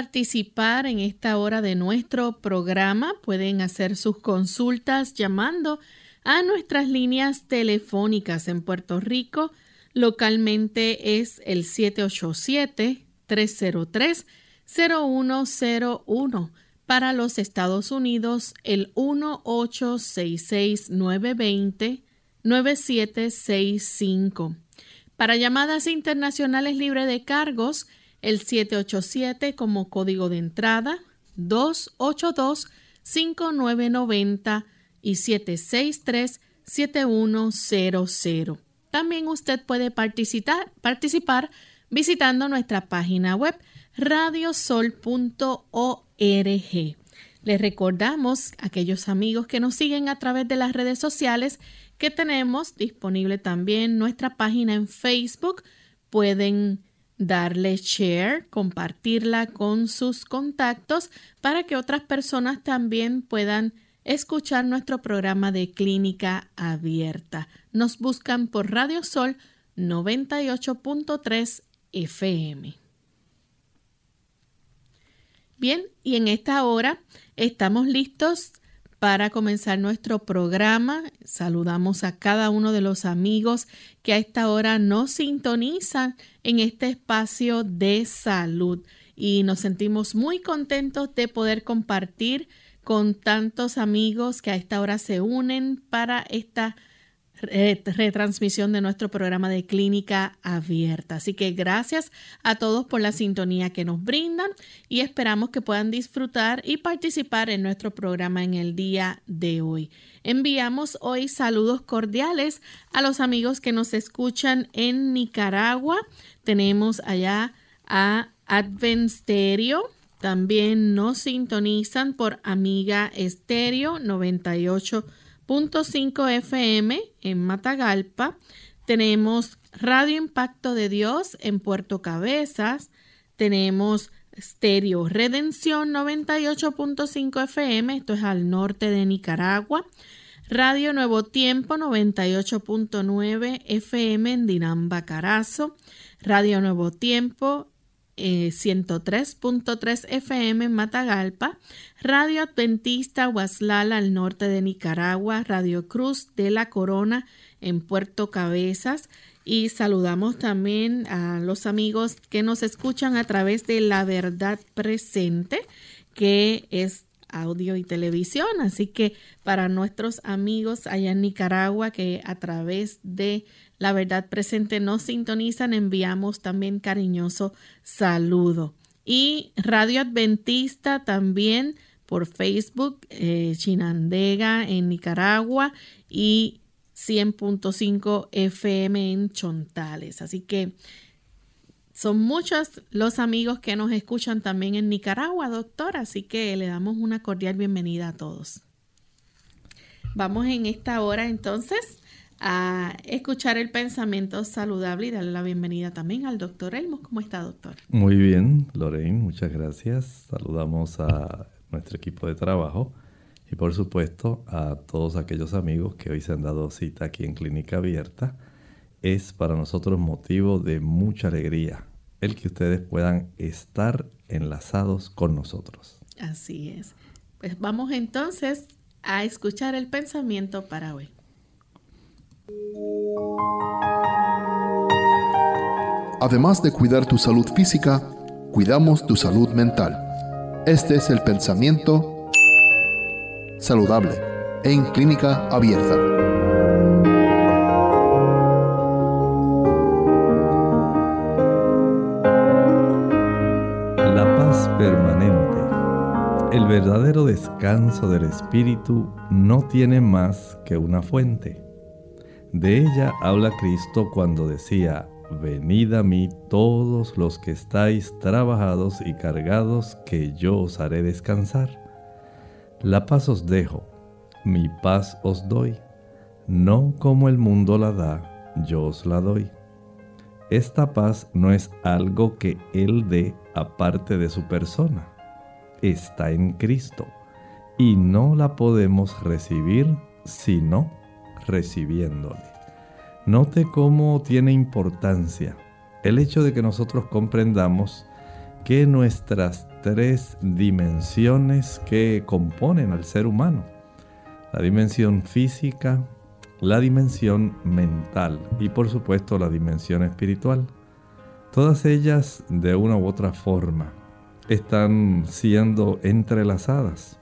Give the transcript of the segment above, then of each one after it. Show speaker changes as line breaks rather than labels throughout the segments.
Participar en esta hora de nuestro programa. Pueden hacer sus consultas llamando a nuestras líneas telefónicas en Puerto Rico. Localmente es el 787-303-0101. Para los Estados Unidos, el 1866-920-9765. Para llamadas internacionales libre de cargos, el 787 como código de entrada, 282-5990 y 763-7100. También usted puede participar, participar visitando nuestra página web radiosol.org. Les recordamos a aquellos amigos que nos siguen a través de las redes sociales que tenemos disponible también nuestra página en Facebook. Pueden darle share, compartirla con sus contactos para que otras personas también puedan escuchar nuestro programa de clínica abierta. Nos buscan por Radio Sol 98.3 FM. Bien, y en esta hora estamos listos para comenzar nuestro programa. Saludamos a cada uno de los amigos que a esta hora nos sintonizan en este espacio de salud y nos sentimos muy contentos de poder compartir con tantos amigos que a esta hora se unen para esta retransmisión de nuestro programa de clínica abierta. Así que gracias a todos por la sintonía que nos brindan y esperamos que puedan disfrutar y participar en nuestro programa en el día de hoy. Enviamos hoy saludos cordiales a los amigos que nos escuchan en Nicaragua. Tenemos allá a Advent Stereo. También nos sintonizan por Amiga Estéreo 98 cinco FM en Matagalpa. Tenemos Radio Impacto de Dios en Puerto Cabezas. Tenemos Stereo Redención 98.5 FM, esto es al norte de Nicaragua. Radio Nuevo Tiempo 98.9 FM en Dinamba Carazo. Radio Nuevo Tiempo 103.3 eh, FM en Matagalpa, Radio Adventista Huaslala al norte de Nicaragua, Radio Cruz de la Corona en Puerto Cabezas. Y saludamos también a los amigos que nos escuchan a través de La Verdad Presente, que es audio y televisión. Así que para nuestros amigos allá en Nicaragua que a través de la verdad presente nos sintonizan, enviamos también cariñoso saludo. Y Radio Adventista también por Facebook, eh, Chinandega en Nicaragua y 100.5 FM en Chontales. Así que Son muchos los amigos que nos escuchan también en Nicaragua, doctor, así que le damos una cordial bienvenida a todos. Vamos en esta hora entonces a escuchar el pensamiento saludable y darle la bienvenida también al doctor Elmos. ¿Cómo está, doctor?
Muy bien, Lorraine, muchas gracias. Saludamos a nuestro equipo de trabajo y por supuesto a todos aquellos amigos que hoy se han dado cita aquí en Clínica Abierta es para nosotros motivo de mucha alegría el que ustedes puedan estar enlazados con nosotros.
Así es. Pues vamos entonces a escuchar el pensamiento para hoy.
Además de cuidar tu salud física, cuidamos tu salud mental. Este es el pensamiento saludable en clínica abierta.
Verdadero descanso del espíritu no tiene más que una fuente. De ella habla Cristo cuando decía, Venid a mí todos los que estáis trabajados y cargados, que yo os haré descansar. La paz os dejo, mi paz os doy, no como el mundo la da, yo os la doy. Esta paz no es algo que Él dé aparte de su persona. Está en Cristo y no la podemos recibir sino recibiéndole. Note cómo tiene importancia el hecho de que nosotros comprendamos que nuestras tres dimensiones que componen al ser humano, la dimensión física, la dimensión mental y por supuesto la dimensión espiritual. Todas ellas de una u otra forma están siendo entrelazadas.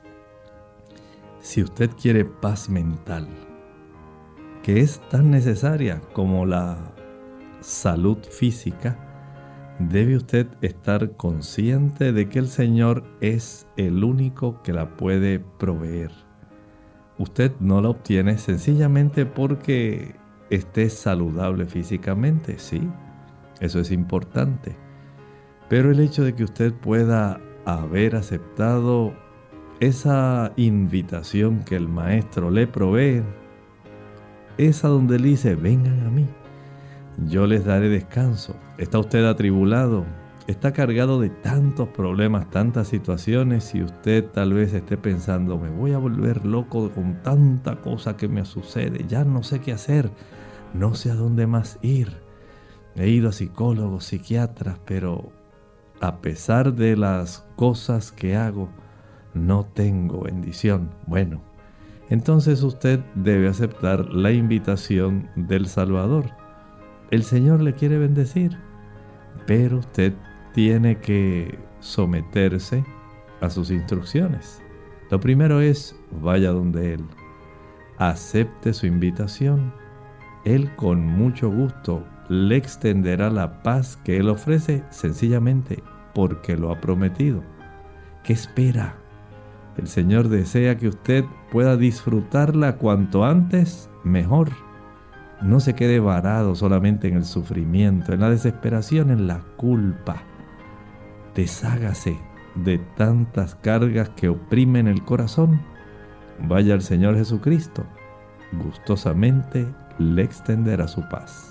Si usted quiere paz mental, que es tan necesaria como la salud física, debe usted estar consciente de que el Señor es el único que la puede proveer usted no la obtiene sencillamente porque esté saludable físicamente, sí, eso es importante. Pero el hecho de que usted pueda haber aceptado esa invitación que el maestro le provee, es a donde le dice, vengan a mí, yo les daré descanso. ¿Está usted atribulado? está cargado de tantos problemas, tantas situaciones y usted tal vez esté pensando, me voy a volver loco con tanta cosa que me sucede, ya no sé qué hacer, no sé a dónde más ir. He ido a psicólogos, psiquiatras, pero a pesar de las cosas que hago, no tengo bendición. Bueno, entonces usted debe aceptar la invitación del Salvador. El Señor le quiere bendecir, pero usted tiene que someterse a sus instrucciones. Lo primero es, vaya donde Él, acepte su invitación. Él con mucho gusto le extenderá la paz que Él ofrece sencillamente porque lo ha prometido. ¿Qué espera? El Señor desea que usted pueda disfrutarla cuanto antes mejor. No se quede varado solamente en el sufrimiento, en la desesperación, en la culpa deshágase de tantas cargas que oprimen el corazón. Vaya al Señor Jesucristo, gustosamente le extenderá su paz.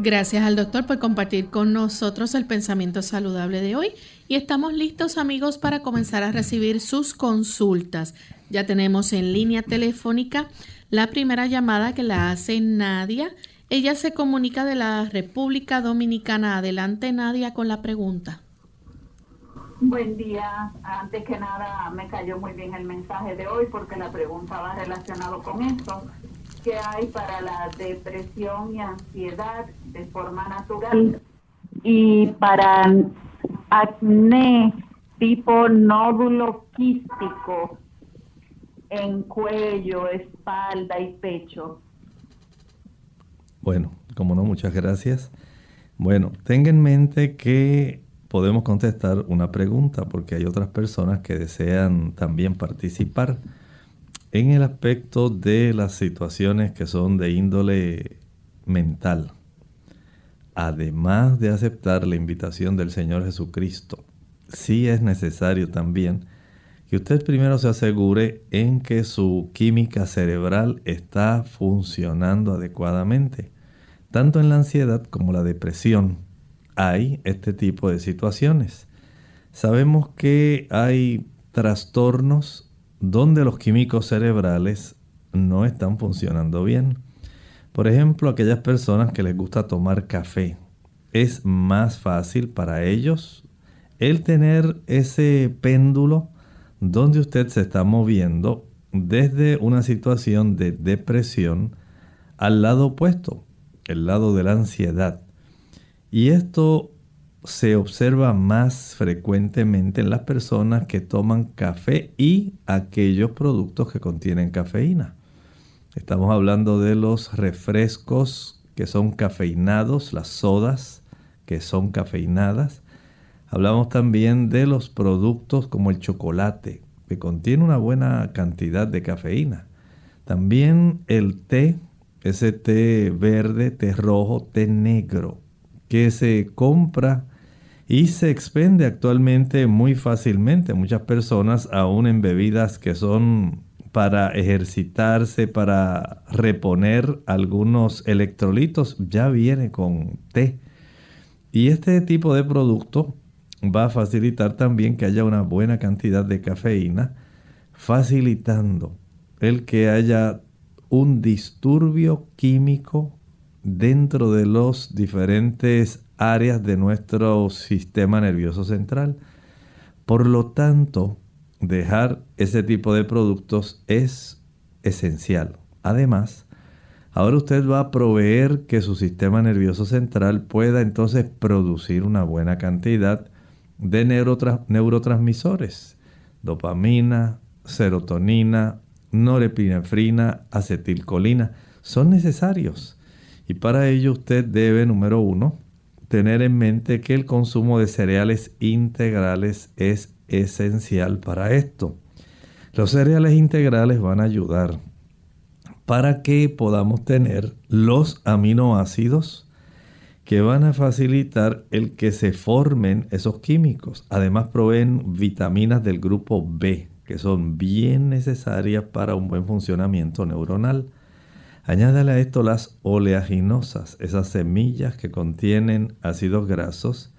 Gracias al doctor por compartir con nosotros el pensamiento saludable de hoy y estamos listos amigos para comenzar a recibir sus consultas. Ya tenemos en línea telefónica la primera llamada que la hace Nadia ella se comunica de la República Dominicana. Adelante, Nadia, con la pregunta.
Buen día. Antes que nada, me cayó muy bien el mensaje de hoy porque la pregunta va relacionado con esto. ¿Qué hay para la depresión y ansiedad de forma natural? Y para acné tipo nódulo quístico en cuello, espalda y pecho.
Bueno, como no, muchas gracias. Bueno, tenga en mente que podemos contestar una pregunta porque hay otras personas que desean también participar en el aspecto de las situaciones que son de índole mental. además de aceptar la invitación del Señor Jesucristo, sí es necesario también que usted primero se asegure en que su química cerebral está funcionando adecuadamente. Tanto en la ansiedad como la depresión hay este tipo de situaciones. Sabemos que hay trastornos donde los químicos cerebrales no están funcionando bien. Por ejemplo, aquellas personas que les gusta tomar café. Es más fácil para ellos el tener ese péndulo donde usted se está moviendo desde una situación de depresión al lado opuesto, el lado de la ansiedad. Y esto se observa más frecuentemente en las personas que toman café y aquellos productos que contienen cafeína. Estamos hablando de los refrescos que son cafeinados, las sodas que son cafeinadas, Hablamos también de los productos como el chocolate, que contiene una buena cantidad de cafeína. También el té, ese té verde, té rojo, té negro, que se compra y se expende actualmente muy fácilmente. Muchas personas, aún en bebidas que son para ejercitarse, para reponer algunos electrolitos, ya viene con té. Y este tipo de producto va a facilitar también que haya una buena cantidad de cafeína, facilitando el que haya un disturbio químico dentro de los diferentes áreas de nuestro sistema nervioso central. Por lo tanto, dejar ese tipo de productos es esencial. Además, ahora usted va a proveer que su sistema nervioso central pueda entonces producir una buena cantidad de neurotransmisores, dopamina, serotonina, norepinefrina, acetilcolina, son necesarios. Y para ello usted debe, número uno, tener en mente que el consumo de cereales integrales es esencial para esto. Los cereales integrales van a ayudar para que podamos tener los aminoácidos que van a facilitar el que se formen esos químicos. Además proveen vitaminas del grupo B, que son bien necesarias para un buen funcionamiento neuronal. Añádale a esto las oleaginosas, esas semillas que contienen ácidos grasos,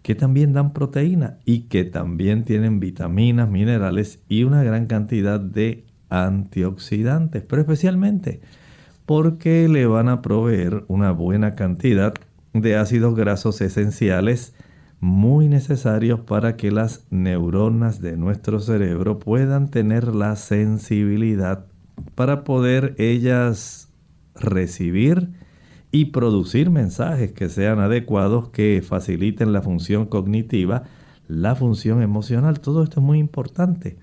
que también dan proteína y que también tienen vitaminas, minerales y una gran cantidad de antioxidantes, pero especialmente porque le van a proveer una buena cantidad de ácidos grasos esenciales muy necesarios para que las neuronas de nuestro cerebro puedan tener la sensibilidad para poder ellas recibir y producir mensajes que sean adecuados, que faciliten la función cognitiva, la función emocional. Todo esto es muy importante.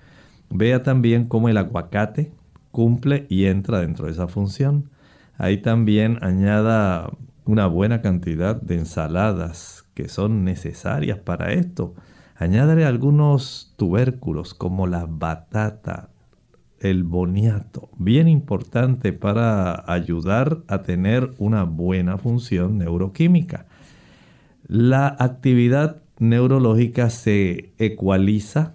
Vea también cómo el aguacate cumple y entra dentro de esa función. Ahí también añada una buena cantidad de ensaladas que son necesarias para esto. Añádale algunos tubérculos como la batata, el boniato, bien importante para ayudar a tener una buena función neuroquímica. La actividad neurológica se ecualiza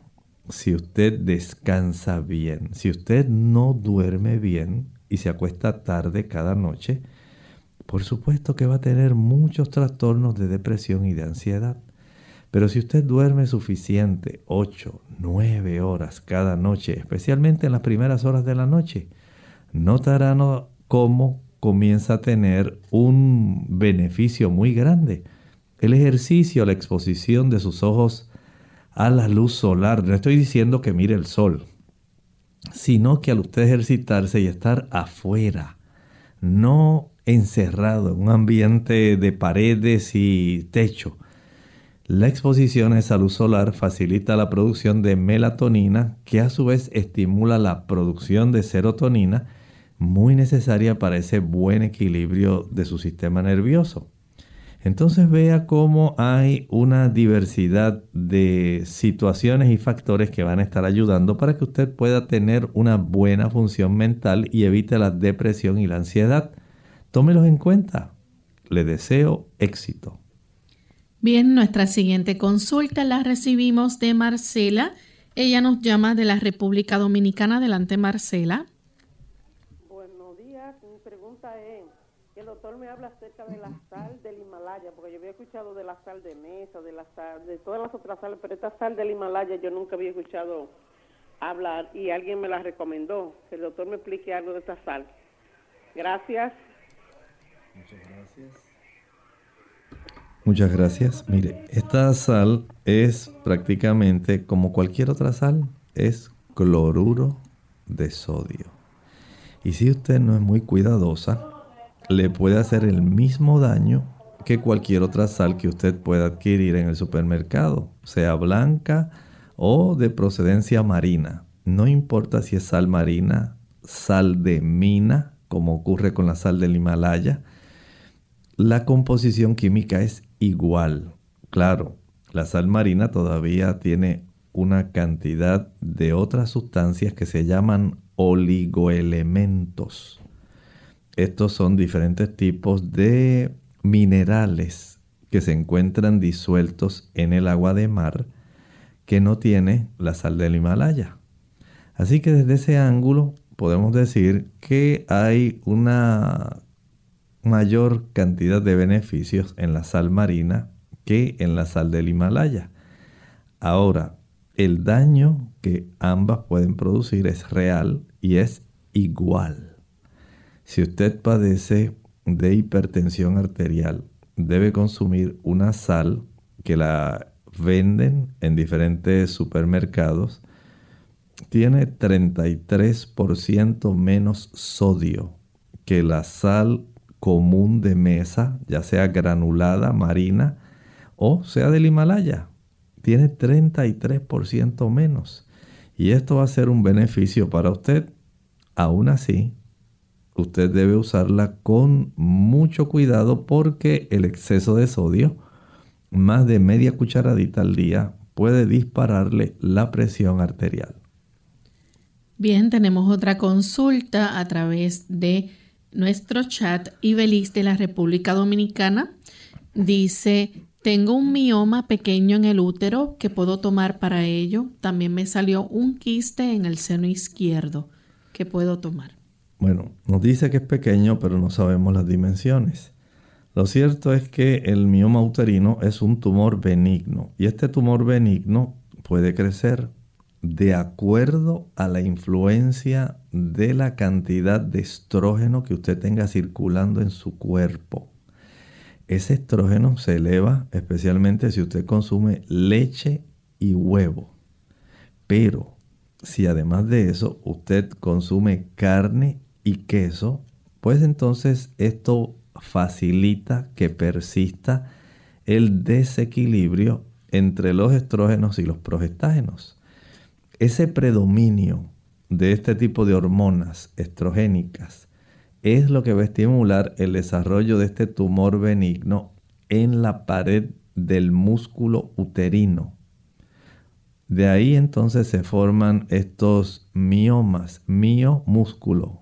si usted descansa bien. Si usted no duerme bien y se acuesta tarde cada noche, por supuesto que va a tener muchos trastornos de depresión y de ansiedad. Pero si usted duerme suficiente, 8, 9 horas cada noche, especialmente en las primeras horas de la noche, notará cómo comienza a tener un beneficio muy grande. El ejercicio, la exposición de sus ojos a la luz solar. No estoy diciendo que mire el sol, sino que al usted ejercitarse y estar afuera, no encerrado en un ambiente de paredes y techo. La exposición a esa luz solar facilita la producción de melatonina que a su vez estimula la producción de serotonina muy necesaria para ese buen equilibrio de su sistema nervioso. Entonces vea cómo hay una diversidad de situaciones y factores que van a estar ayudando para que usted pueda tener una buena función mental y evite la depresión y la ansiedad. Tómelos en cuenta. Le deseo éxito.
Bien, nuestra siguiente consulta la recibimos de Marcela. Ella nos llama de la República Dominicana. Adelante, Marcela.
Buenos días. Mi pregunta es, el doctor me habla acerca de la sal del Himalaya, porque yo había escuchado de la sal de mesa, de la sal, de todas las otras sales, pero esta sal del Himalaya yo nunca había escuchado hablar y alguien me la recomendó. Que el doctor me explique algo de esta sal. Gracias.
Muchas gracias. Muchas gracias. Mire, esta sal es prácticamente como cualquier otra sal, es cloruro de sodio. Y si usted no es muy cuidadosa, le puede hacer el mismo daño que cualquier otra sal que usted pueda adquirir en el supermercado, sea blanca o de procedencia marina. No importa si es sal marina, sal de mina, como ocurre con la sal del Himalaya, la composición química es igual. Claro, la sal marina todavía tiene una cantidad de otras sustancias que se llaman oligoelementos. Estos son diferentes tipos de minerales que se encuentran disueltos en el agua de mar que no tiene la sal del Himalaya. Así que desde ese ángulo podemos decir que hay una mayor cantidad de beneficios en la sal marina que en la sal del Himalaya. Ahora, el daño que ambas pueden producir es real y es igual. Si usted padece de hipertensión arterial, debe consumir una sal que la venden en diferentes supermercados. Tiene 33% menos sodio que la sal común de mesa, ya sea granulada, marina o sea del Himalaya. Tiene 33% menos. Y esto va a ser un beneficio para usted. Aún así, usted debe usarla con mucho cuidado porque el exceso de sodio, más de media cucharadita al día, puede dispararle la presión arterial.
Bien, tenemos otra consulta a través de nuestro chat, Ibelis de la República Dominicana dice, tengo un mioma pequeño en el útero que puedo tomar para ello. También me salió un quiste en el seno izquierdo que puedo tomar.
Bueno, nos dice que es pequeño, pero no sabemos las dimensiones. Lo cierto es que el mioma uterino es un tumor benigno y este tumor benigno puede crecer de acuerdo a la influencia de la cantidad de estrógeno que usted tenga circulando en su cuerpo. Ese estrógeno se eleva especialmente si usted consume leche y huevo. Pero si además de eso usted consume carne y queso, pues entonces esto facilita que persista el desequilibrio entre los estrógenos y los progestágenos ese predominio de este tipo de hormonas estrogénicas es lo que va a estimular el desarrollo de este tumor benigno en la pared del músculo uterino. De ahí entonces se forman estos miomas, miomúsculo.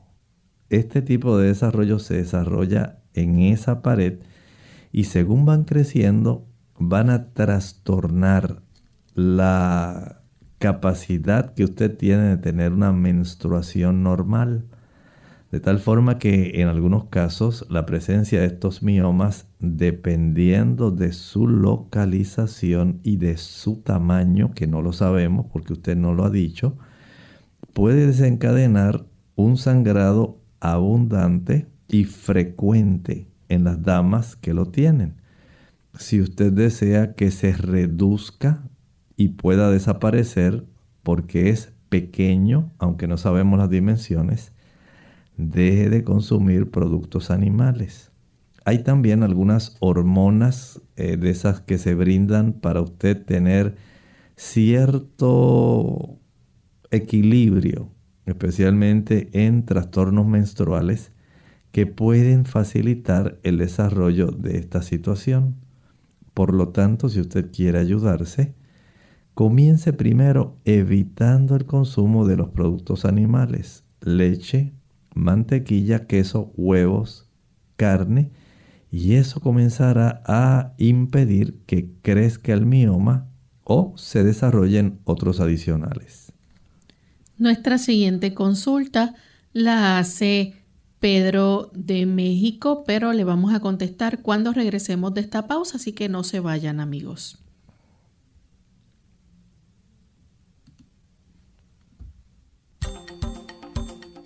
Este tipo de desarrollo se desarrolla en esa pared y según van creciendo van a trastornar la capacidad que usted tiene de tener una menstruación normal. De tal forma que en algunos casos la presencia de estos miomas, dependiendo de su localización y de su tamaño, que no lo sabemos porque usted no lo ha dicho, puede desencadenar un sangrado abundante y frecuente en las damas que lo tienen. Si usted desea que se reduzca y pueda desaparecer porque es pequeño, aunque no sabemos las dimensiones, deje de consumir productos animales. Hay también algunas hormonas eh, de esas que se brindan para usted tener cierto equilibrio, especialmente en trastornos menstruales, que pueden facilitar el desarrollo de esta situación. Por lo tanto, si usted quiere ayudarse, Comience primero evitando el consumo de los productos animales, leche, mantequilla, queso, huevos, carne y eso comenzará a impedir que crezca el mioma o se desarrollen otros adicionales.
Nuestra siguiente consulta la hace Pedro de México, pero le vamos a contestar cuando regresemos de esta pausa, así que no se vayan amigos.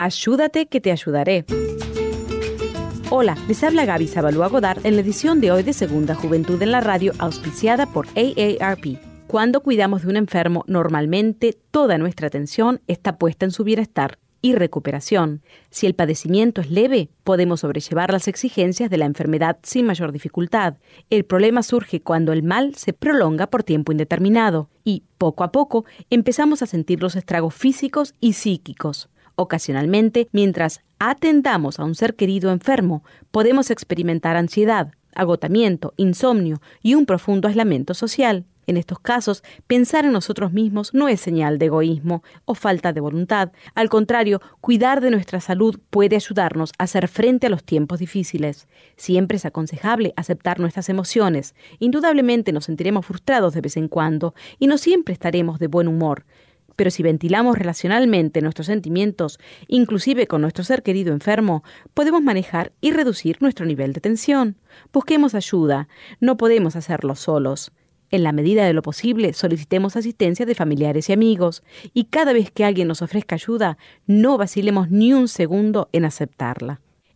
Ayúdate que te ayudaré. Hola, les habla Gaby Zabalúa Godard en la edición de hoy de Segunda Juventud en la Radio, auspiciada por AARP. Cuando cuidamos de un enfermo, normalmente toda nuestra atención está puesta en su bienestar y recuperación. Si el padecimiento es leve, podemos sobrellevar las exigencias de la enfermedad sin mayor dificultad. El problema surge cuando el mal se prolonga por tiempo indeterminado y, poco a poco, empezamos a sentir los estragos físicos y psíquicos. Ocasionalmente, mientras atendamos a un ser querido enfermo, podemos experimentar ansiedad, agotamiento, insomnio y un profundo aislamiento social. En estos casos, pensar en nosotros mismos no es señal de egoísmo o falta de voluntad. Al contrario, cuidar de nuestra salud puede ayudarnos a hacer frente a los tiempos difíciles. Siempre es aconsejable aceptar nuestras emociones. Indudablemente nos sentiremos frustrados de vez en cuando y no siempre estaremos de buen humor pero si ventilamos relacionalmente nuestros sentimientos, inclusive con nuestro ser querido enfermo, podemos manejar y reducir nuestro nivel de tensión. Busquemos ayuda, no podemos hacerlo solos. En la medida de lo posible, solicitemos asistencia de familiares y amigos, y cada vez que alguien nos ofrezca ayuda, no vacilemos ni un segundo en aceptarla.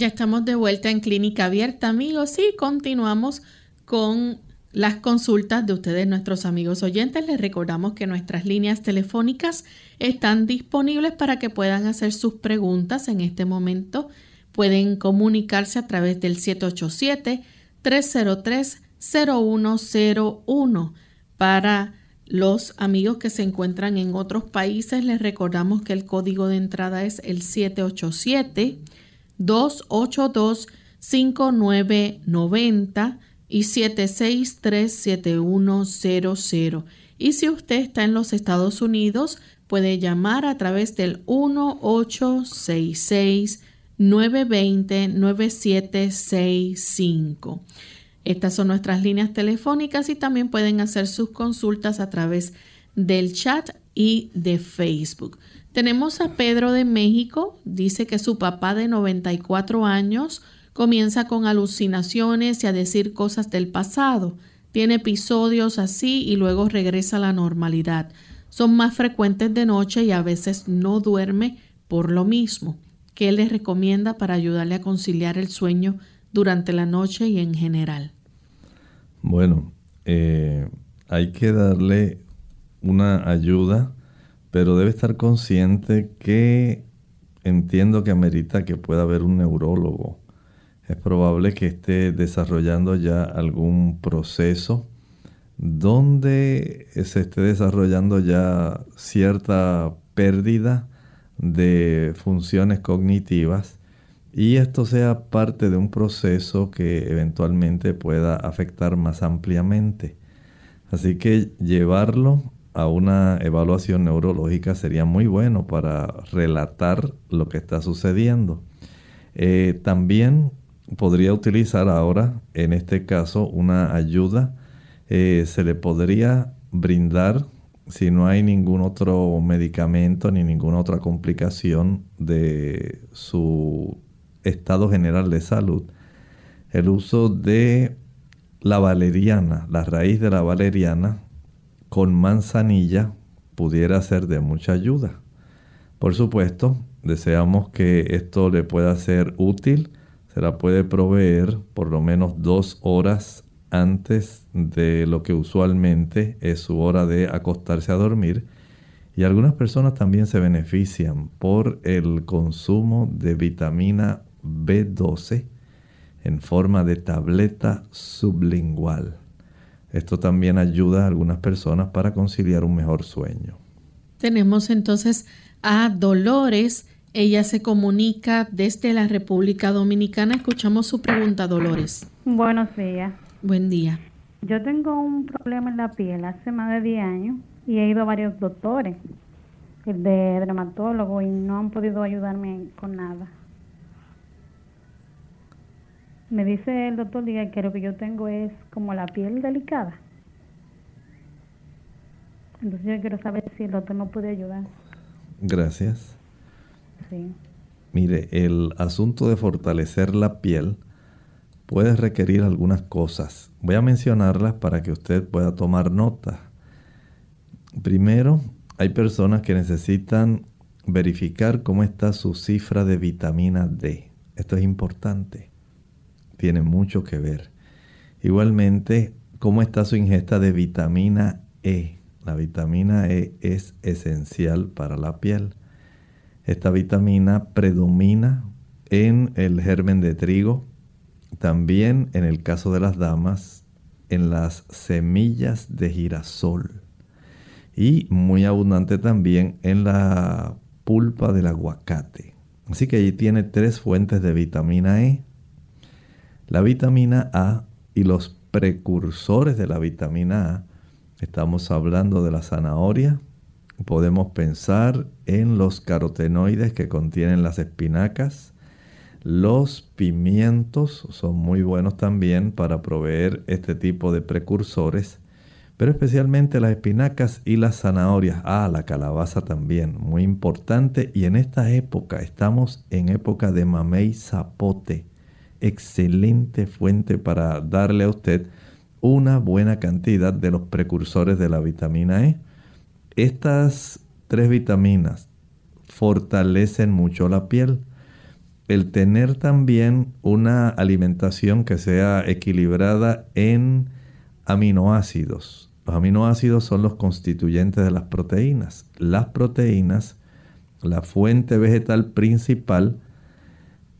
Ya estamos de vuelta en Clínica Abierta, amigos, y continuamos con las consultas de ustedes, nuestros amigos oyentes. Les recordamos que nuestras líneas telefónicas están disponibles para que puedan hacer sus preguntas en este momento. Pueden comunicarse a través del 787-303-0101. Para los amigos que se encuentran en otros países, les recordamos que el código de entrada es el 787. 282-5990 y 763-7100. Y si usted está en los Estados Unidos, puede llamar a través del 1866-920-9765. Estas son nuestras líneas telefónicas y también pueden hacer sus consultas a través del chat y de Facebook. Tenemos a Pedro de México, dice que su papá de 94 años comienza con alucinaciones y a decir cosas del pasado. Tiene episodios así y luego regresa a la normalidad. Son más frecuentes de noche y a veces no duerme por lo mismo. ¿Qué le recomienda para ayudarle a conciliar el sueño durante la noche y en general?
Bueno, eh, hay que darle una ayuda pero debe estar consciente que entiendo que amerita que pueda haber un neurólogo. Es probable que esté desarrollando ya algún proceso donde se esté desarrollando ya cierta pérdida de funciones cognitivas y esto sea parte de un proceso que eventualmente pueda afectar más ampliamente. Así que llevarlo a una evaluación neurológica sería muy bueno para relatar lo que está sucediendo. Eh, también podría utilizar ahora, en este caso, una ayuda. Eh, se le podría brindar, si no hay ningún otro medicamento ni ninguna otra complicación de su estado general de salud, el uso de la valeriana, la raíz de la valeriana con manzanilla pudiera ser de mucha ayuda. Por supuesto, deseamos que esto le pueda ser útil. Se la puede proveer por lo menos dos horas antes de lo que usualmente es su hora de acostarse a dormir. Y algunas personas también se benefician por el consumo de vitamina B12 en forma de tableta sublingual. Esto también ayuda a algunas personas para conciliar un mejor sueño.
Tenemos entonces a Dolores. Ella se comunica desde la República Dominicana. Escuchamos su pregunta, Dolores.
Buenos días.
Buen día.
Yo tengo un problema en la piel hace más de 10 años y he ido a varios doctores de dermatólogo y no han podido ayudarme con nada. Me dice el doctor diga que lo que yo tengo es como la piel delicada. Entonces yo quiero saber si el doctor me puede ayudar.
Gracias.
Sí.
Mire, el asunto de fortalecer la piel puede requerir algunas cosas. Voy a mencionarlas para que usted pueda tomar nota. Primero, hay personas que necesitan verificar cómo está su cifra de vitamina D. Esto es importante tiene mucho que ver. Igualmente, cómo está su ingesta de vitamina E. La vitamina E es esencial para la piel. Esta vitamina predomina en el germen de trigo, también en el caso de las damas, en las semillas de girasol y muy abundante también en la pulpa del aguacate. Así que allí tiene tres fuentes de vitamina E. La vitamina A y los precursores de la vitamina A, estamos hablando de la zanahoria, podemos pensar en los carotenoides que contienen las espinacas, los pimientos son muy buenos también para proveer este tipo de precursores, pero especialmente las espinacas y las zanahorias. Ah, la calabaza también, muy importante. Y en esta época, estamos en época de mamey zapote excelente fuente para darle a usted una buena cantidad de los precursores de la vitamina E. Estas tres vitaminas fortalecen mucho la piel. El tener también una alimentación que sea equilibrada en aminoácidos. Los aminoácidos son los constituyentes de las proteínas. Las proteínas, la fuente vegetal principal,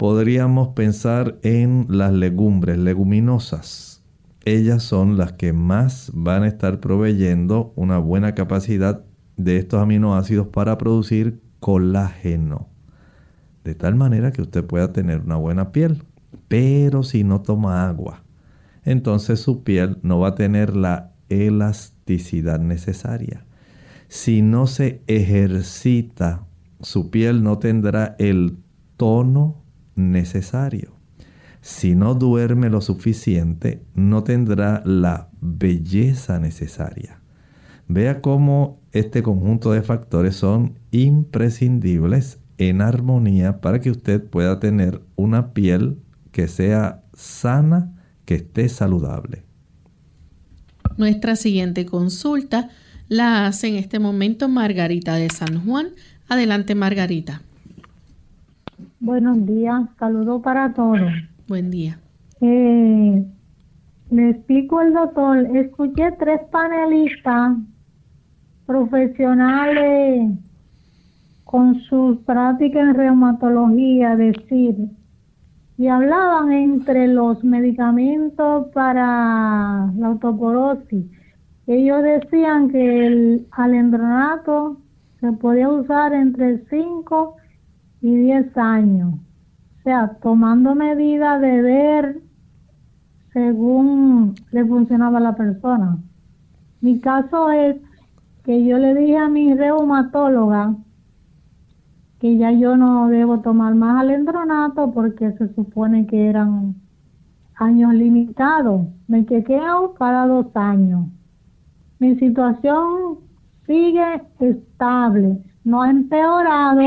podríamos pensar en las legumbres, leguminosas. Ellas son las que más van a estar proveyendo una buena capacidad de estos aminoácidos para producir colágeno. De tal manera que usted pueda tener una buena piel. Pero si no toma agua, entonces su piel no va a tener la elasticidad necesaria. Si no se ejercita, su piel no tendrá el tono necesario. Si no duerme lo suficiente, no tendrá la belleza necesaria. Vea cómo este conjunto de factores son imprescindibles en armonía para que usted pueda tener una piel que sea sana, que esté saludable.
Nuestra siguiente consulta la hace en este momento Margarita de San Juan. Adelante, Margarita.
Buenos días, saludo para todos.
Buen día.
Eh, le explico al doctor, escuché tres panelistas profesionales con sus prácticas en reumatología decir y hablaban entre los medicamentos para la autoporosis ellos decían que el alendronato se podía usar entre 5 y 10 años. O sea, tomando medidas de ver según le funcionaba a la persona. Mi caso es que yo le dije a mi reumatóloga que ya yo no debo tomar más alendronato porque se supone que eran años limitados. Me chequeo cada dos años. Mi situación sigue estable, no ha empeorado,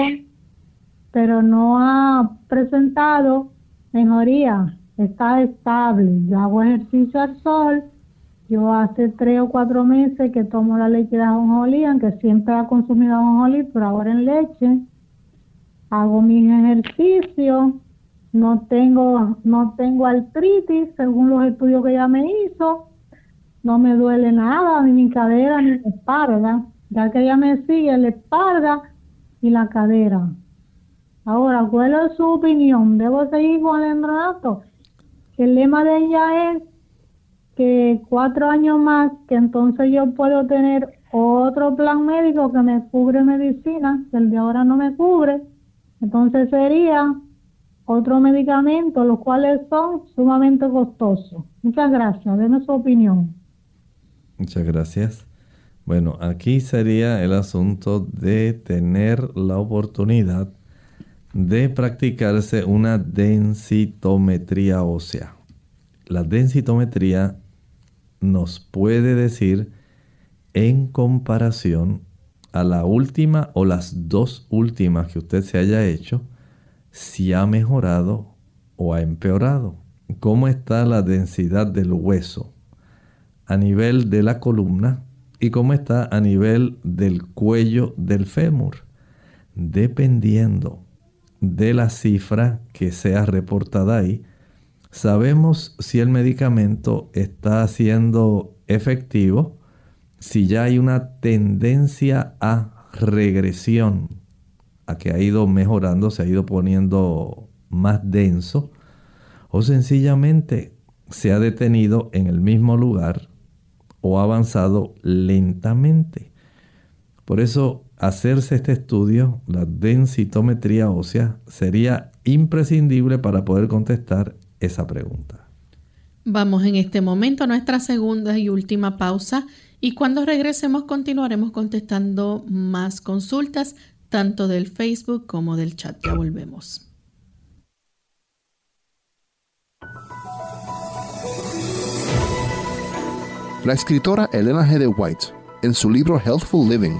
pero no ha presentado mejoría, está estable. Yo hago ejercicio al sol, yo hace tres o cuatro meses que tomo la leche de ajonjolí, aunque siempre ha consumido ajonjolí, pero ahora en leche. Hago mis ejercicios, no tengo, no tengo artritis según los estudios que ella me hizo, no me duele nada, ni mi cadera ni mi espalda, ya que ella me sigue la espalda y la cadera. Ahora, ¿cuál es su opinión? ¿Debo seguir con el? El lema de ella es que cuatro años más, que entonces yo puedo tener otro plan médico que me cubre medicina, que el de ahora no me cubre entonces sería otro medicamento, los cuales son sumamente costosos. Muchas gracias, denos su opinión.
Muchas gracias. Bueno, aquí sería el asunto de tener la oportunidad de practicarse una densitometría ósea. La densitometría nos puede decir en comparación a la última o las dos últimas que usted se haya hecho, si ha mejorado o ha empeorado. ¿Cómo está la densidad del hueso a nivel de la columna y cómo está a nivel del cuello del fémur? Dependiendo de la cifra que sea reportada ahí, sabemos si el medicamento está siendo efectivo si ya hay una tendencia a regresión, a que ha ido mejorando, se ha ido poniendo más denso, o sencillamente se ha detenido en el mismo lugar o ha avanzado lentamente. Por eso hacerse este estudio, la densitometría ósea, sería imprescindible para poder contestar esa pregunta.
Vamos en este momento a nuestra segunda y última pausa y cuando regresemos continuaremos contestando más consultas, tanto del Facebook como del chat. Ya volvemos.
La escritora Elena G. de White, en su libro Healthful Living,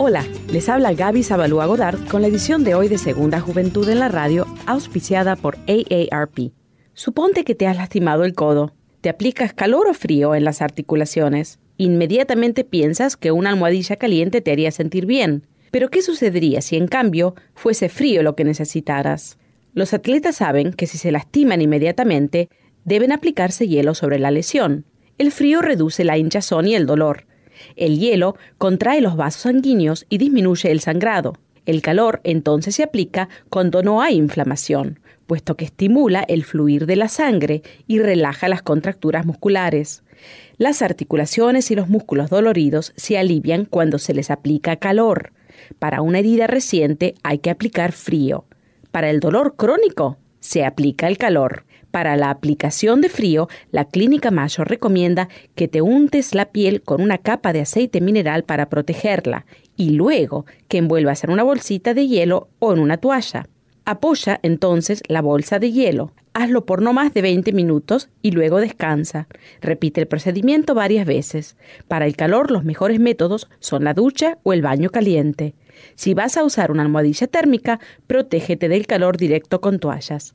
Hola, les habla Gaby Zabalúa Godard con la edición de hoy de Segunda Juventud en la Radio, auspiciada por AARP. Suponte que te has lastimado el codo. ¿Te aplicas calor o frío en las articulaciones? inmediatamente piensas que una almohadilla caliente te haría sentir bien. Pero ¿qué sucedería si en cambio fuese frío lo que necesitaras? Los atletas saben que si se lastiman inmediatamente, deben aplicarse hielo sobre la lesión. El frío reduce la hinchazón y el dolor. El hielo contrae los vasos sanguíneos y disminuye el sangrado. El calor entonces se aplica cuando no hay inflamación, puesto que estimula el fluir de la sangre y relaja las contracturas musculares. Las articulaciones y los músculos doloridos se alivian cuando se les aplica calor. Para una herida reciente hay que aplicar frío. Para el dolor crónico se aplica el calor. Para la aplicación de frío, la Clínica Mayo recomienda que te untes la piel con una capa de aceite mineral para protegerla y luego que envuelvas en una bolsita de hielo o en una toalla. Apoya entonces la bolsa de hielo. Hazlo por no más de 20 minutos y luego descansa. Repite el procedimiento varias veces. Para el calor los mejores métodos son la ducha o el baño caliente. Si vas a usar una almohadilla térmica, protégete del calor directo con toallas.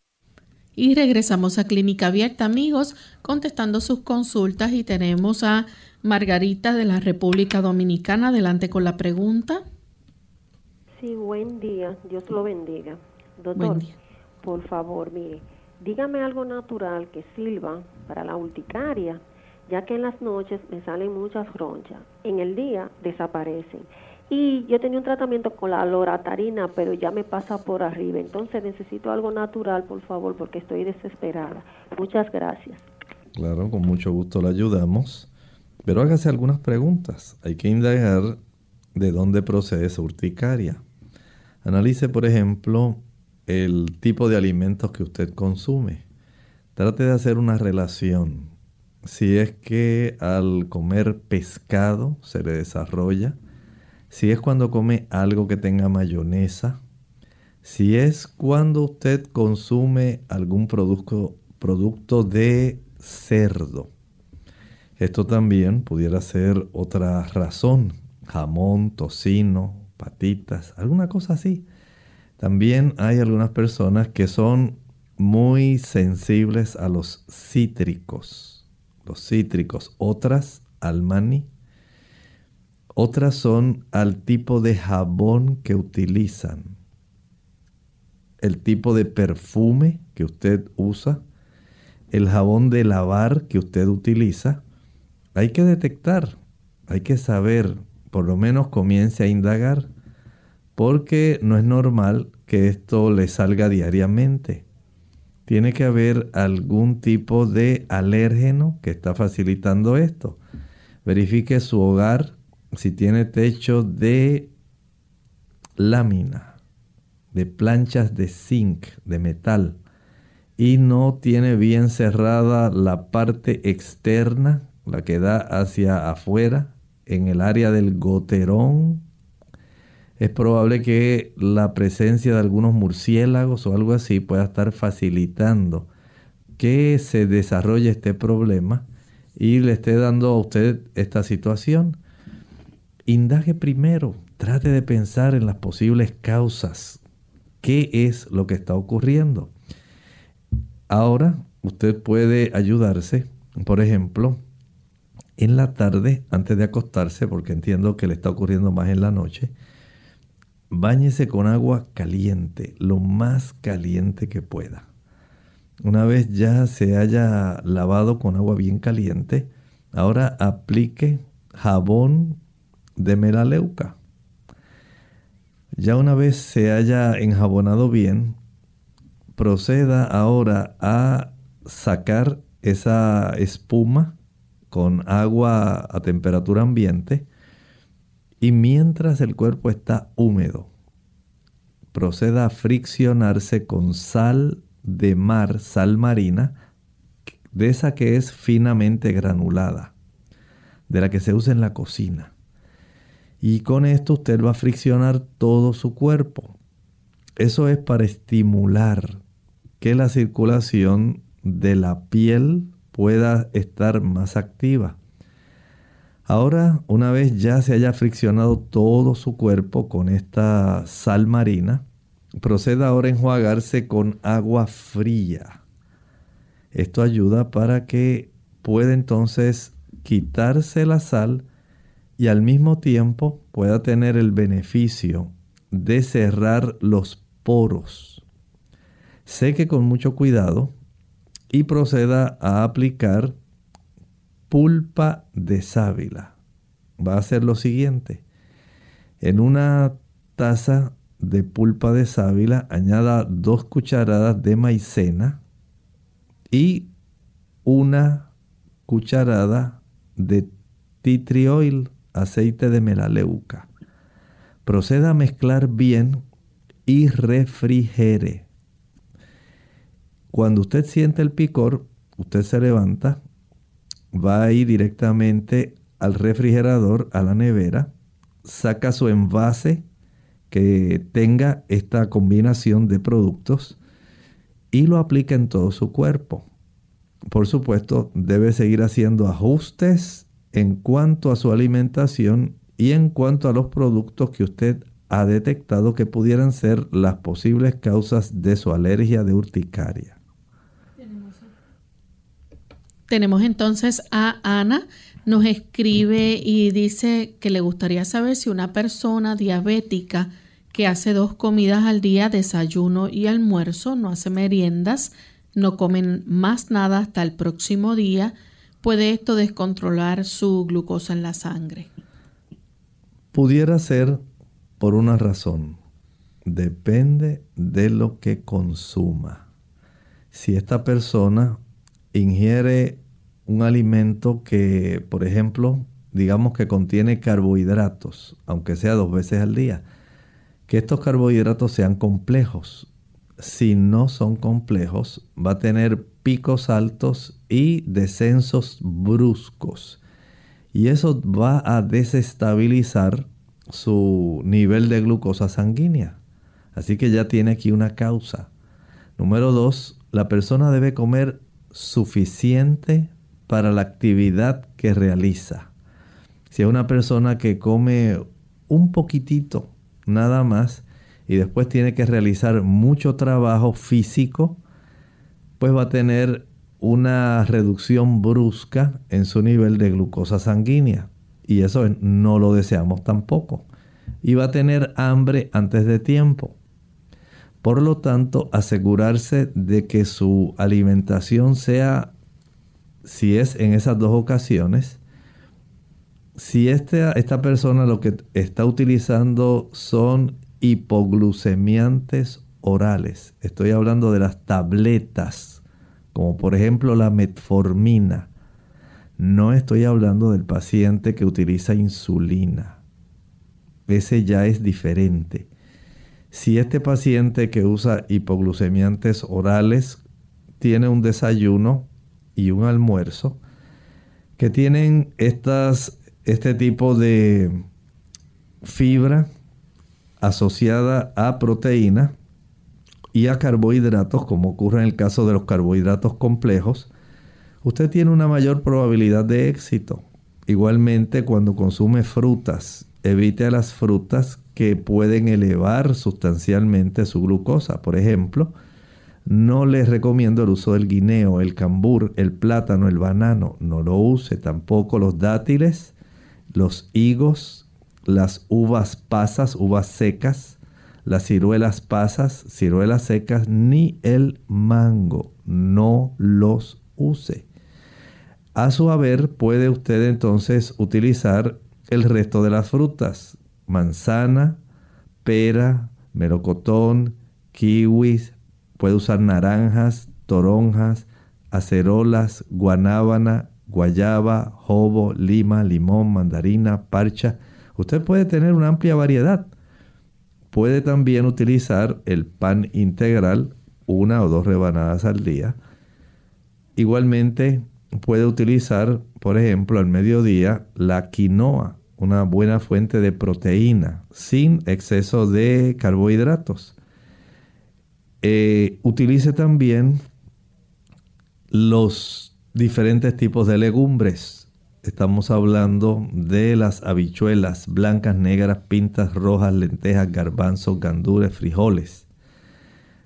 Y regresamos a Clínica Abierta, amigos, contestando sus consultas y tenemos a Margarita de la República Dominicana. Adelante con la pregunta.
Sí, buen día. Dios lo bendiga. Doctor, por favor, mire, dígame algo natural que sirva para la urticaria, ya que en las noches me salen muchas ronchas. En el día desaparecen. Y yo tenía un tratamiento con la loratarina, pero ya me pasa por arriba. Entonces necesito algo natural, por favor, porque estoy desesperada. Muchas gracias.
Claro, con mucho gusto le ayudamos. Pero hágase algunas preguntas. Hay que indagar de dónde procede esa urticaria. Analice, por ejemplo, el tipo de alimentos que usted consume. Trate de hacer una relación. Si es que al comer pescado se le desarrolla, si es cuando come algo que tenga mayonesa, si es cuando usted consume algún producto, producto de cerdo. Esto también pudiera ser otra razón, jamón, tocino, patitas, alguna cosa así. También hay algunas personas que son muy sensibles a los cítricos, los cítricos, otras al maní. Otras son al tipo de jabón que utilizan, el tipo de perfume que usted usa, el jabón de lavar que usted utiliza hay que detectar, hay que saber, por lo menos comience a indagar, porque no es normal que esto le salga diariamente. Tiene que haber algún tipo de alérgeno que está facilitando esto. Verifique su hogar si tiene techo de lámina, de planchas de zinc, de metal, y no tiene bien cerrada la parte externa la que da hacia afuera, en el área del goterón, es probable que la presencia de algunos murciélagos o algo así pueda estar facilitando que se desarrolle este problema y le esté dando a usted esta situación. Indague primero, trate de pensar en las posibles causas. ¿Qué es lo que está ocurriendo? Ahora usted puede ayudarse, por ejemplo, en la tarde, antes de acostarse, porque entiendo que le está ocurriendo más en la noche, báñese con agua caliente, lo más caliente que pueda. Una vez ya se haya lavado con agua bien caliente, ahora aplique jabón de melaleuca. Ya una vez se haya enjabonado bien, proceda ahora a sacar esa espuma con agua a temperatura ambiente y mientras el cuerpo está húmedo, proceda a friccionarse con sal de mar, sal marina, de esa que es finamente granulada, de la que se usa en la cocina. Y con esto usted va a friccionar todo su cuerpo. Eso es para estimular que la circulación de la piel pueda estar más activa. Ahora, una vez ya se haya friccionado todo su cuerpo con esta sal marina, proceda ahora a enjuagarse con agua fría. Esto ayuda para que pueda entonces quitarse la sal y al mismo tiempo pueda tener el beneficio de cerrar los poros. Sé que con mucho cuidado y proceda a aplicar pulpa de sábila. Va a hacer lo siguiente. En una taza de pulpa de sábila añada dos cucharadas de maicena y una cucharada de tea aceite de melaleuca. Proceda a mezclar bien y refrigere. Cuando usted siente el picor, usted se levanta, va a ir directamente al refrigerador, a la nevera, saca su envase que tenga esta combinación de productos y lo aplica en todo su cuerpo. Por supuesto, debe seguir haciendo ajustes en cuanto a su alimentación y en cuanto a los productos que usted ha detectado que pudieran ser las posibles causas de su alergia de urticaria.
Tenemos entonces a Ana, nos escribe y dice que le gustaría saber si una persona diabética que hace dos comidas al día, desayuno y almuerzo, no hace meriendas, no comen más nada hasta el próximo día, puede esto descontrolar su glucosa en la sangre.
Pudiera ser por una razón. Depende de lo que consuma. Si esta persona ingiere un alimento que, por ejemplo, digamos que contiene carbohidratos, aunque sea dos veces al día, que estos carbohidratos sean complejos. Si no son complejos, va a tener picos altos y descensos bruscos. Y eso va a desestabilizar su nivel de glucosa sanguínea. Así que ya tiene aquí una causa. Número dos, la persona debe comer suficiente para la actividad que realiza. Si es una persona que come un poquitito nada más y después tiene que realizar mucho trabajo físico, pues va a tener una reducción brusca en su nivel de glucosa sanguínea. Y eso no lo deseamos tampoco. Y va a tener hambre antes de tiempo. Por lo tanto, asegurarse de que su alimentación sea, si es en esas dos ocasiones, si este, esta persona lo que está utilizando son hipoglucemiantes orales, estoy hablando de las tabletas, como por ejemplo la metformina, no estoy hablando del paciente que utiliza insulina. Ese ya es diferente. Si este paciente que usa hipoglucemiantes orales tiene un desayuno y un almuerzo, que tienen estas este tipo de fibra asociada a proteína y a carbohidratos, como ocurre en el caso de los carbohidratos complejos, usted tiene una mayor probabilidad de éxito. Igualmente, cuando consume frutas, evite las frutas que pueden elevar sustancialmente su glucosa. Por ejemplo, no les recomiendo el uso del guineo, el cambur, el plátano, el banano. No lo use. Tampoco los dátiles, los higos, las uvas pasas, uvas secas, las ciruelas pasas, ciruelas secas, ni el mango. No los use. A su haber puede usted entonces utilizar el resto de las frutas. Manzana, pera, melocotón, kiwis, puede usar naranjas, toronjas, acerolas, guanábana, guayaba, jobo, lima, limón, mandarina, parcha. Usted puede tener una amplia variedad. Puede también utilizar el pan integral, una o dos rebanadas al día. Igualmente puede utilizar, por ejemplo, al mediodía la quinoa, una buena fuente de proteína, sin exceso de carbohidratos. Eh, utilice también los diferentes tipos de legumbres. Estamos hablando de las habichuelas blancas, negras, pintas, rojas, lentejas, garbanzos, gandules, frijoles.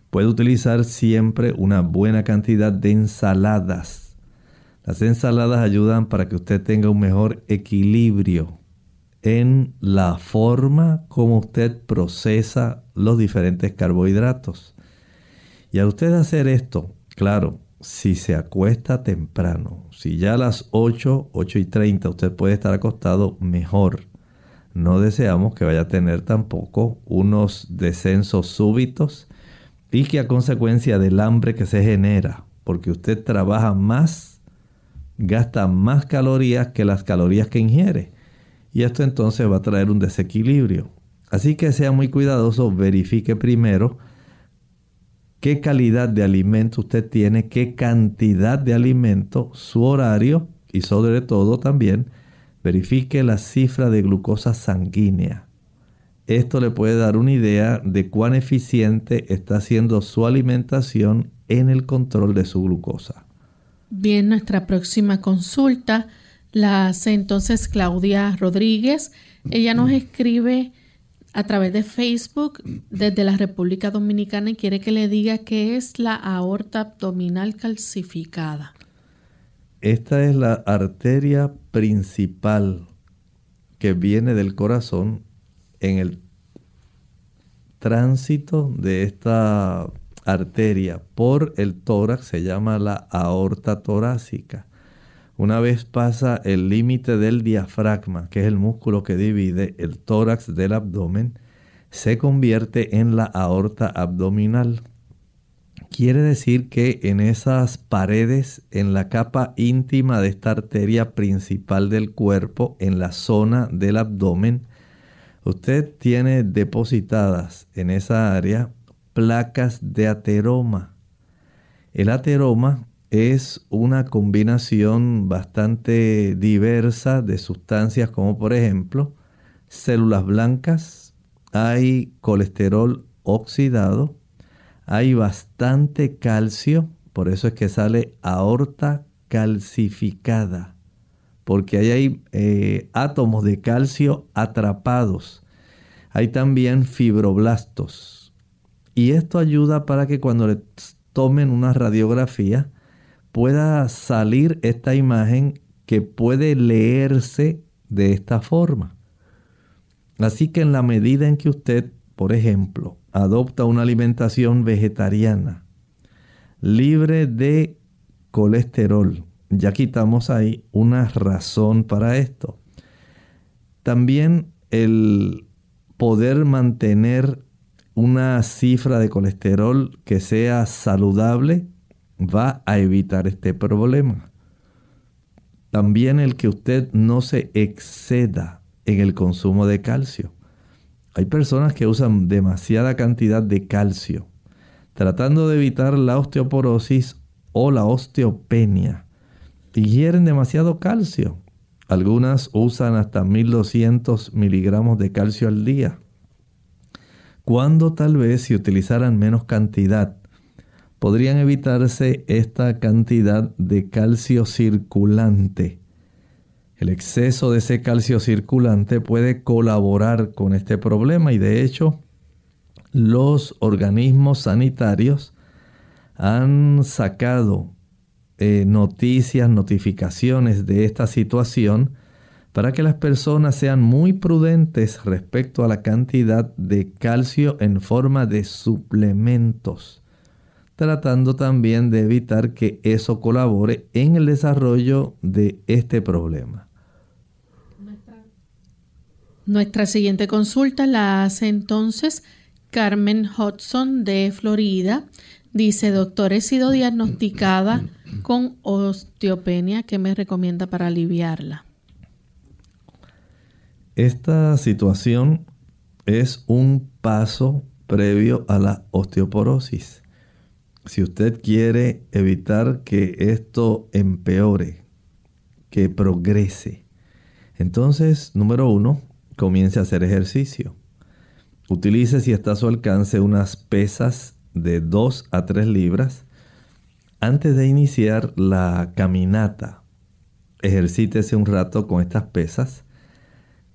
Puede utilizar siempre una buena cantidad de ensaladas. Las ensaladas ayudan para que usted tenga un mejor equilibrio en la forma como usted procesa los diferentes carbohidratos. Y al usted hacer esto, claro, si se acuesta temprano, si ya a las 8, 8 y 30 usted puede estar acostado, mejor. No deseamos que vaya a tener tampoco unos descensos súbitos y que a consecuencia del hambre que se genera porque usted trabaja más, gasta más calorías que las calorías que ingiere. Y esto entonces va a traer un desequilibrio. Así que sea muy cuidadoso, verifique primero qué calidad de alimento usted tiene, qué cantidad de alimento, su horario y sobre todo también verifique la cifra de glucosa sanguínea. Esto le puede dar una idea de cuán eficiente está siendo su alimentación en el control de su glucosa.
Bien, nuestra próxima consulta la hace entonces Claudia Rodríguez. Ella nos escribe a través de Facebook desde la República Dominicana y quiere que le diga qué es la aorta abdominal calcificada.
Esta es la arteria principal que viene del corazón en el tránsito de esta arteria por el tórax se llama la aorta torácica. Una vez pasa el límite del diafragma, que es el músculo que divide el tórax del abdomen, se convierte en la aorta abdominal. Quiere decir que en esas paredes, en la capa íntima de esta arteria principal del cuerpo, en la zona del abdomen, usted tiene depositadas en esa área placas de ateroma. El ateroma es una combinación bastante diversa de sustancias como por ejemplo células blancas, hay colesterol oxidado, hay bastante calcio, por eso es que sale aorta calcificada, porque ahí hay eh, átomos de calcio atrapados. Hay también fibroblastos. Y esto ayuda para que cuando le tomen una radiografía pueda salir esta imagen que puede leerse de esta forma. Así que en la medida en que usted, por ejemplo, adopta una alimentación vegetariana, libre de colesterol. Ya quitamos ahí una razón para esto. También el poder mantener una cifra de colesterol que sea saludable va a evitar este problema. También el que usted no se exceda en el consumo de calcio. Hay personas que usan demasiada cantidad de calcio, tratando de evitar la osteoporosis o la osteopenia. Ingieren demasiado calcio. Algunas usan hasta 1200 miligramos de calcio al día. Cuando tal vez si utilizaran menos cantidad, podrían evitarse esta cantidad de calcio circulante. El exceso de ese calcio circulante puede colaborar con este problema y de hecho los organismos sanitarios han sacado eh, noticias, notificaciones de esta situación para que las personas sean muy prudentes respecto a la cantidad de calcio en forma de suplementos, tratando también de evitar que eso colabore en el desarrollo de este problema.
Nuestra siguiente consulta la hace entonces Carmen Hudson de Florida. Dice, doctor, he sido diagnosticada con osteopenia. ¿Qué me recomienda para aliviarla?
Esta situación es un paso previo a la osteoporosis. Si usted quiere evitar que esto empeore, que progrese, entonces, número uno, comience a hacer ejercicio. Utilice si está a su alcance unas pesas de 2 a 3 libras. Antes de iniciar la caminata, ejercítese un rato con estas pesas.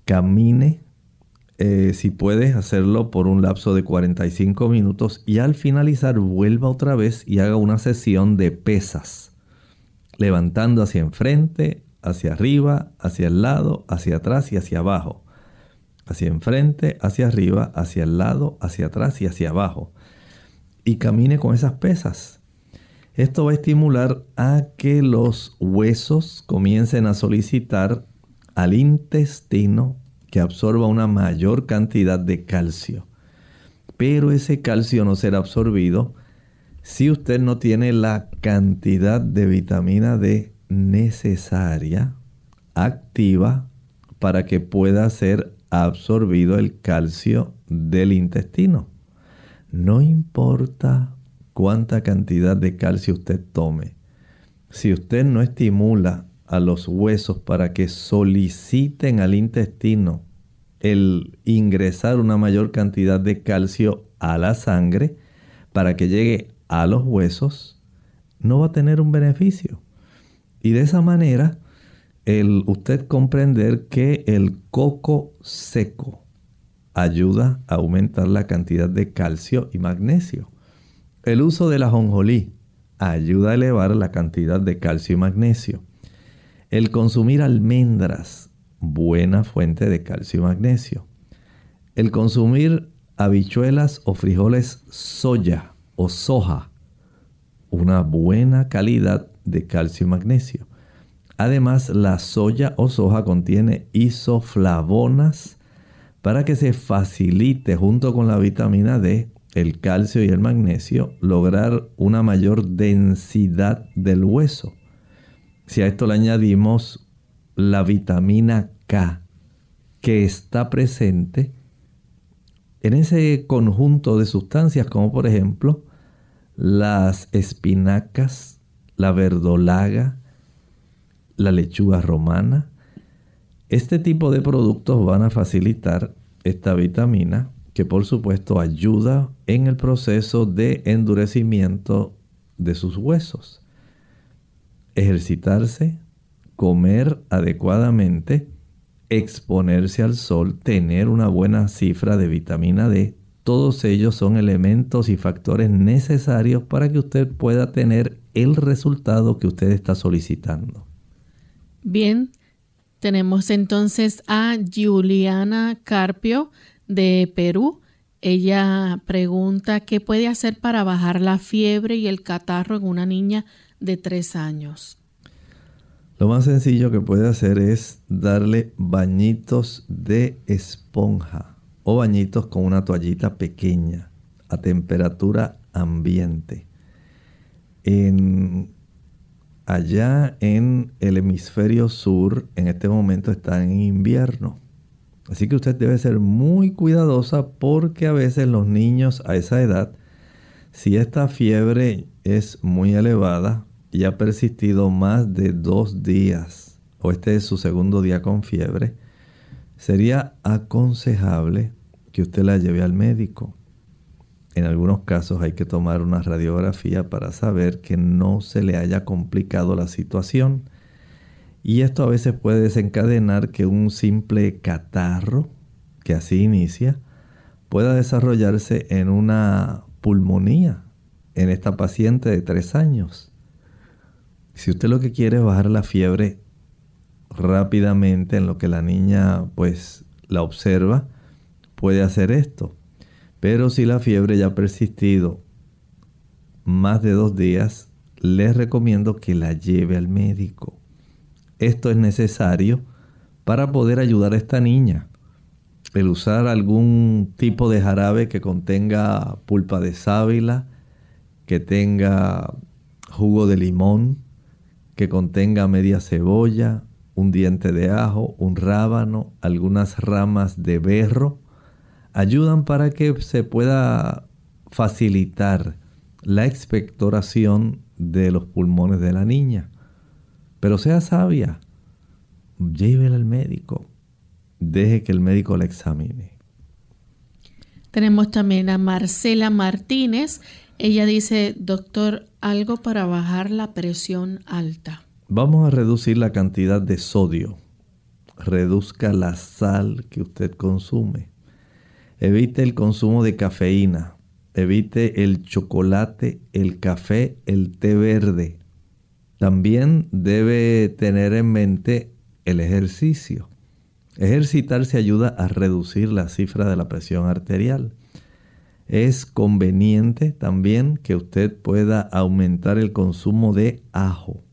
Camine, eh, si puede hacerlo por un lapso de 45 minutos y al finalizar vuelva otra vez y haga una sesión de pesas, levantando hacia enfrente, hacia arriba, hacia el lado, hacia atrás y hacia abajo hacia enfrente, hacia arriba, hacia el lado, hacia atrás y hacia abajo. Y camine con esas pesas. Esto va a estimular a que los huesos comiencen a solicitar al intestino que absorba una mayor cantidad de calcio. Pero ese calcio no será absorbido si usted no tiene la cantidad de vitamina D necesaria, activa, para que pueda ser absorbido el calcio del intestino. No importa cuánta cantidad de calcio usted tome. Si usted no estimula a los huesos para que soliciten al intestino el ingresar una mayor cantidad de calcio a la sangre para que llegue a los huesos, no va a tener un beneficio. Y de esa manera, el usted comprender que el coco seco ayuda a aumentar la cantidad de calcio y magnesio. El uso de la jonjolí ayuda a elevar la cantidad de calcio y magnesio. El consumir almendras, buena fuente de calcio y magnesio. El consumir habichuelas o frijoles soya o soja, una buena calidad de calcio y magnesio. Además, la soya o soja contiene isoflavonas para que se facilite junto con la vitamina D el calcio y el magnesio, lograr una mayor densidad del hueso. Si a esto le añadimos la vitamina K, que está presente en ese conjunto de sustancias como por ejemplo las espinacas, la verdolaga, la lechuga romana. Este tipo de productos van a facilitar esta vitamina que por supuesto ayuda en el proceso de endurecimiento de sus huesos. Ejercitarse, comer adecuadamente, exponerse al sol, tener una buena cifra de vitamina D, todos ellos son elementos y factores necesarios para que usted pueda tener el resultado que usted está solicitando.
Bien, tenemos entonces a Juliana Carpio de Perú. Ella pregunta qué puede hacer para bajar la fiebre y el catarro en una niña de tres años.
Lo más sencillo que puede hacer es darle bañitos de esponja o bañitos con una toallita pequeña a temperatura ambiente. En, allá en el hemisferio sur en este momento está en invierno. Así que usted debe ser muy cuidadosa porque a veces los niños a esa edad, si esta fiebre es muy elevada y ha persistido más de dos días, o este es su segundo día con fiebre, sería aconsejable que usted la lleve al médico. En algunos casos hay que tomar una radiografía para saber que no se le haya complicado la situación y esto a veces puede desencadenar que un simple catarro, que así inicia, pueda desarrollarse en una pulmonía en esta paciente de tres años. Si usted lo que quiere es bajar la fiebre rápidamente en lo que la niña pues la observa, puede hacer esto. Pero si la fiebre ya ha persistido más de dos días, les recomiendo que la lleve al médico. Esto es necesario para poder ayudar a esta niña. El usar algún tipo de jarabe que contenga pulpa de sábila, que tenga jugo de limón, que contenga media cebolla, un diente de ajo, un rábano, algunas ramas de berro, ayudan para que se pueda facilitar la expectoración de los pulmones de la niña. Pero sea sabia, llévela al médico, deje que el médico la examine.
Tenemos también a Marcela Martínez. Ella dice, doctor, algo para bajar la presión alta.
Vamos a reducir la cantidad de sodio. Reduzca la sal que usted consume. Evite el consumo de cafeína. Evite el chocolate, el café, el té verde, también debe tener en mente el ejercicio. Ejercitarse ayuda a reducir la cifra de la presión arterial. Es conveniente también que usted pueda aumentar el consumo de ajo.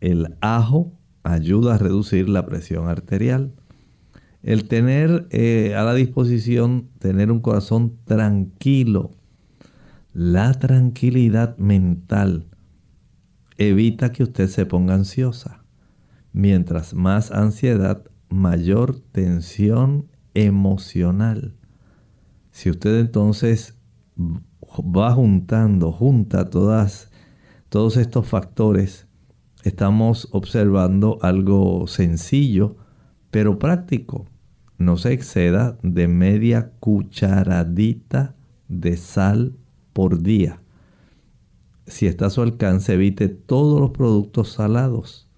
El ajo ayuda a reducir la presión arterial. El tener eh, a la disposición, tener un corazón tranquilo, La tranquilidad mental evita que usted se ponga ansiosa. Mientras más ansiedad, mayor tensión emocional. Si usted entonces va juntando, junta todas, todos estos factores, estamos observando algo sencillo, pero práctico. No se exceda de media cucharadita de sal por día. Si está a su alcance, evite todos los productos salados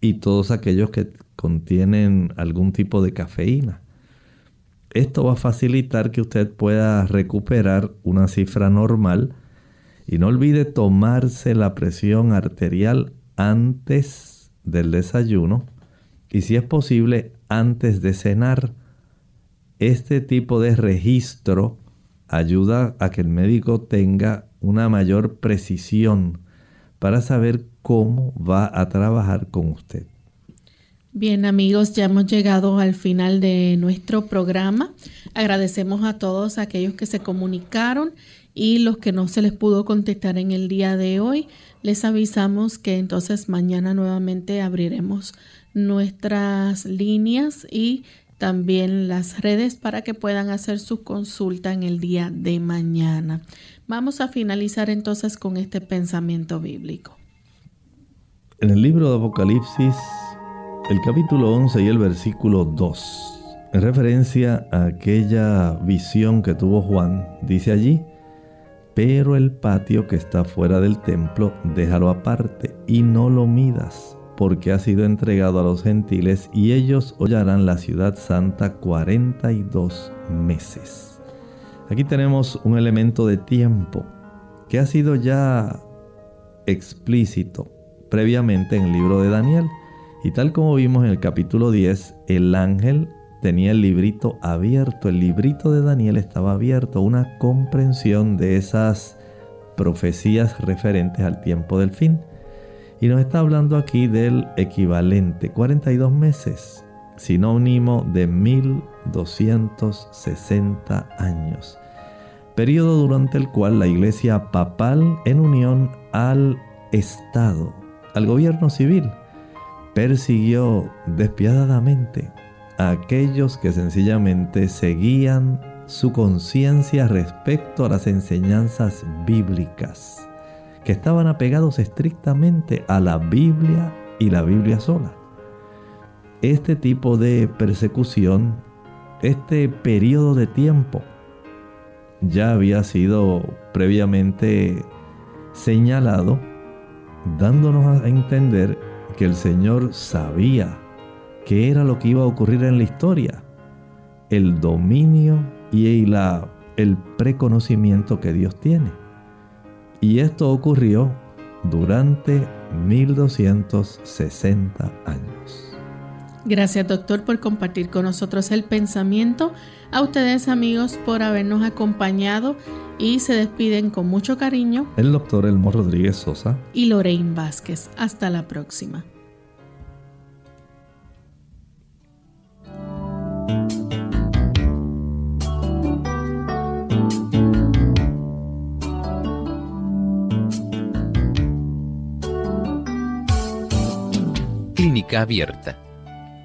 y todos aquellos que contienen algún tipo de cafeína. Esto va a facilitar que usted pueda recuperar una cifra normal y no olvide tomarse la presión arterial antes del desayuno y si es posible antes de cenar. Este tipo de registro ayuda a que el médico tenga una mayor precisión para saber cómo va a trabajar con usted.
Bien amigos, ya hemos llegado al final de nuestro programa. Agradecemos a todos aquellos que se comunicaron y los que no se les pudo contestar en el día de hoy. Les avisamos que entonces mañana nuevamente abriremos nuestras líneas y también las redes para que puedan hacer su consulta en el día de mañana. Vamos a finalizar entonces con este pensamiento bíblico.
En el libro de Apocalipsis el capítulo 11 y el versículo 2, en referencia a aquella visión que tuvo Juan, dice allí, pero el patio que está fuera del templo, déjalo aparte y no lo midas, porque ha sido entregado a los gentiles y ellos hollarán la ciudad santa 42 meses. Aquí tenemos un elemento de tiempo que ha sido ya explícito previamente en el libro de Daniel y tal como vimos en el capítulo 10, el ángel tenía el librito abierto, el librito de Daniel estaba abierto, una comprensión de esas profecías referentes al tiempo del fin. Y nos está hablando aquí del equivalente, 42 meses, sinónimo de 1260 años. Periodo durante el cual la iglesia papal en unión al Estado, al gobierno civil, persiguió despiadadamente a aquellos que sencillamente seguían su conciencia respecto a las enseñanzas bíblicas, que estaban apegados estrictamente a la Biblia y la Biblia sola. Este tipo de persecución, este periodo de tiempo, ya había sido previamente señalado, dándonos a entender que el Señor sabía qué era lo que iba a ocurrir en la historia, el dominio y el preconocimiento que Dios tiene. Y esto ocurrió durante 1260 años.
Gracias doctor por compartir con nosotros el pensamiento. A ustedes amigos por habernos acompañado y se despiden con mucho cariño.
El doctor Elmo Rodríguez Sosa
y Lorraine Vázquez. Hasta la próxima.
Clínica abierta